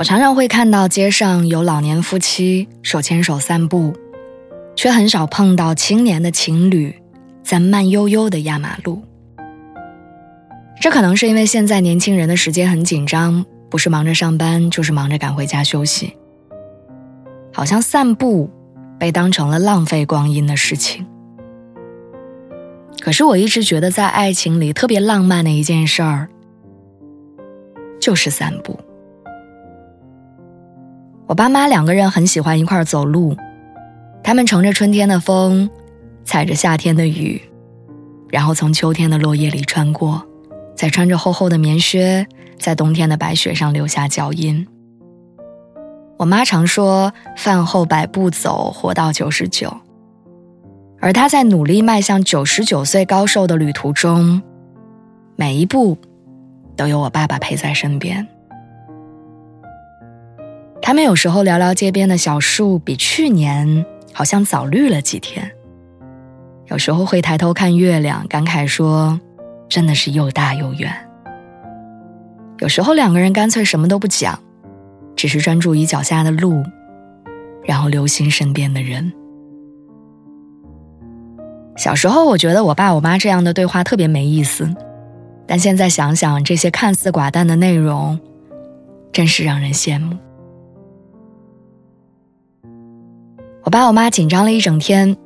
我常常会看到街上有老年夫妻手牵手散步，却很少碰到青年的情侣在慢悠悠的压马路。这可能是因为现在年轻人的时间很紧张，不是忙着上班，就是忙着赶回家休息。好像散步被当成了浪费光阴的事情。可是我一直觉得，在爱情里特别浪漫的一件事儿，就是散步。我爸妈两个人很喜欢一块走路，他们乘着春天的风，踩着夏天的雨，然后从秋天的落叶里穿过，再穿着厚厚的棉靴，在冬天的白雪上留下脚印。我妈常说：“饭后百步走，活到九十九。”而她在努力迈向九十九岁高寿的旅途中，每一步都有我爸爸陪在身边。他们有时候聊聊街边的小树，比去年好像早绿了几天。有时候会抬头看月亮，感慨说：“真的是又大又圆。”有时候两个人干脆什么都不讲，只是专注于脚下的路，然后留心身边的人。小时候我觉得我爸我妈这样的对话特别没意思，但现在想想，这些看似寡淡的内容，真是让人羡慕。我爸我妈紧张了一整天，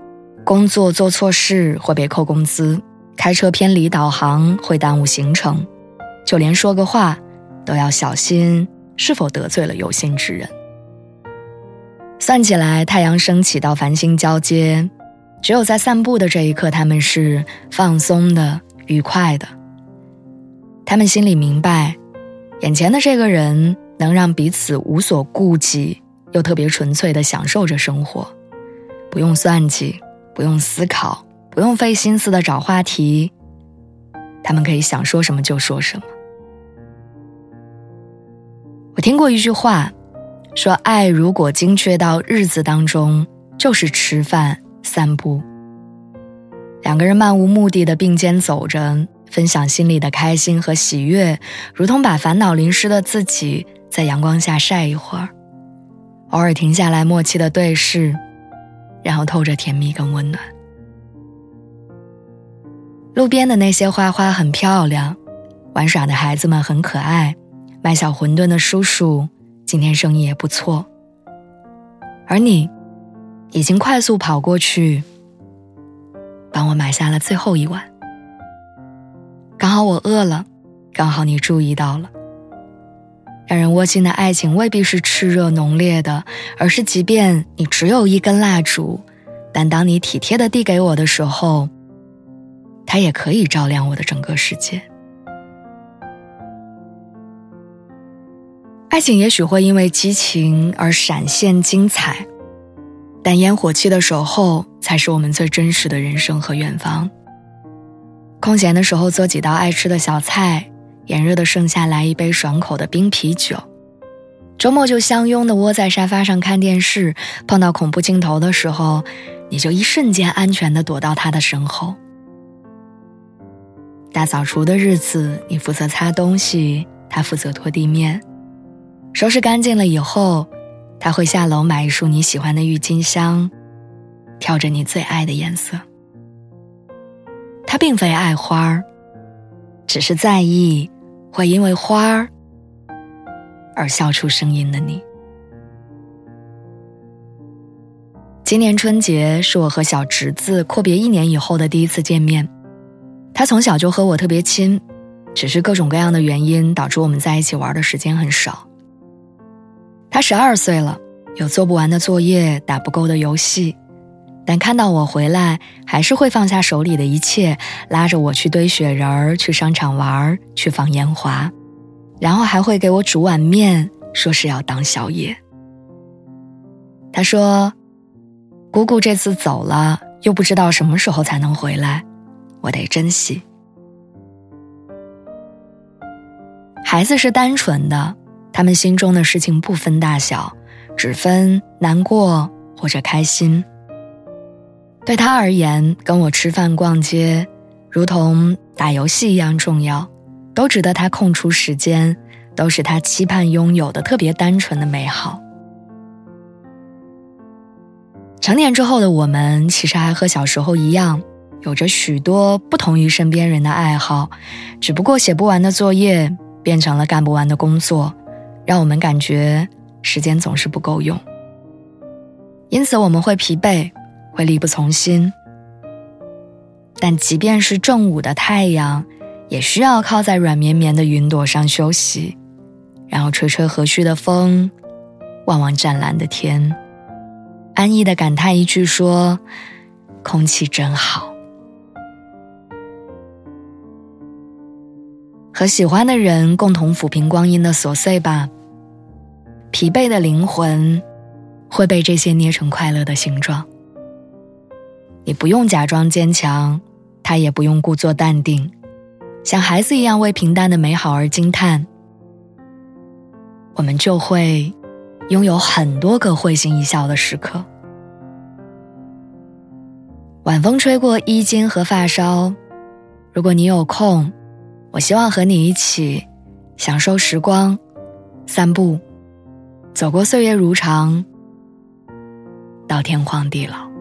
工作做错事会被扣工资，开车偏离导航会耽误行程，就连说个话都要小心是否得罪了有心之人。算起来，太阳升起到繁星交接，只有在散步的这一刻，他们是放松的、愉快的。他们心里明白，眼前的这个人能让彼此无所顾忌。又特别纯粹的享受着生活，不用算计，不用思考，不用费心思的找话题，他们可以想说什么就说什么。我听过一句话，说爱如果精确到日子当中，就是吃饭、散步，两个人漫无目的的并肩走着，分享心里的开心和喜悦，如同把烦恼淋湿的自己在阳光下晒一会儿。偶尔停下来，默契的对视，然后透着甜蜜跟温暖。路边的那些花花很漂亮，玩耍的孩子们很可爱，卖小馄饨的叔叔今天生意也不错。而你，已经快速跑过去，帮我买下了最后一碗。刚好我饿了，刚好你注意到了。让人窝心的爱情未必是炽热浓烈的，而是即便你只有一根蜡烛，但当你体贴的递给我的时候，它也可以照亮我的整个世界。爱情也许会因为激情而闪现精彩，但烟火气的守候才是我们最真实的人生和远方。空闲的时候做几道爱吃的小菜。炎热的盛夏，来一杯爽口的冰啤酒。周末就相拥的窝在沙发上看电视，碰到恐怖镜头的时候，你就一瞬间安全的躲到他的身后。大扫除的日子，你负责擦东西，他负责拖地面。收拾干净了以后，他会下楼买一束你喜欢的郁金香，挑着你最爱的颜色。他并非爱花儿，只是在意。会因为花儿而笑出声音的你。今年春节是我和小侄子阔别一年以后的第一次见面。他从小就和我特别亲，只是各种各样的原因导致我们在一起玩的时间很少。他十二岁了，有做不完的作业，打不够的游戏，但看到我回来，还是会放下手里的一切，拉着我去堆雪人儿，去商场玩儿，去放烟花，然后还会给我煮碗面，说是要当宵夜。他说：“姑姑这次走了，又不知道什么时候才能回来，我得珍惜。”孩子是单纯的，他们心中的事情不分大小，只分难过或者开心。对他而言，跟我吃饭、逛街，如同打游戏一样重要，都值得他空出时间，都是他期盼拥有的特别单纯的美好。成年之后的我们，其实还和小时候一样，有着许多不同于身边人的爱好，只不过写不完的作业变成了干不完的工作，让我们感觉时间总是不够用，因此我们会疲惫。会力不从心，但即便是正午的太阳，也需要靠在软绵绵的云朵上休息，然后吹吹和煦的风，望望湛蓝的天，安逸的感叹一句说：“空气真好。”和喜欢的人共同抚平光阴的琐碎吧，疲惫的灵魂会被这些捏成快乐的形状。你不用假装坚强，他也不用故作淡定，像孩子一样为平淡的美好而惊叹，我们就会拥有很多个会心一笑的时刻。晚风吹过衣襟和发梢，如果你有空，我希望和你一起享受时光，散步，走过岁月如常，到天荒地老。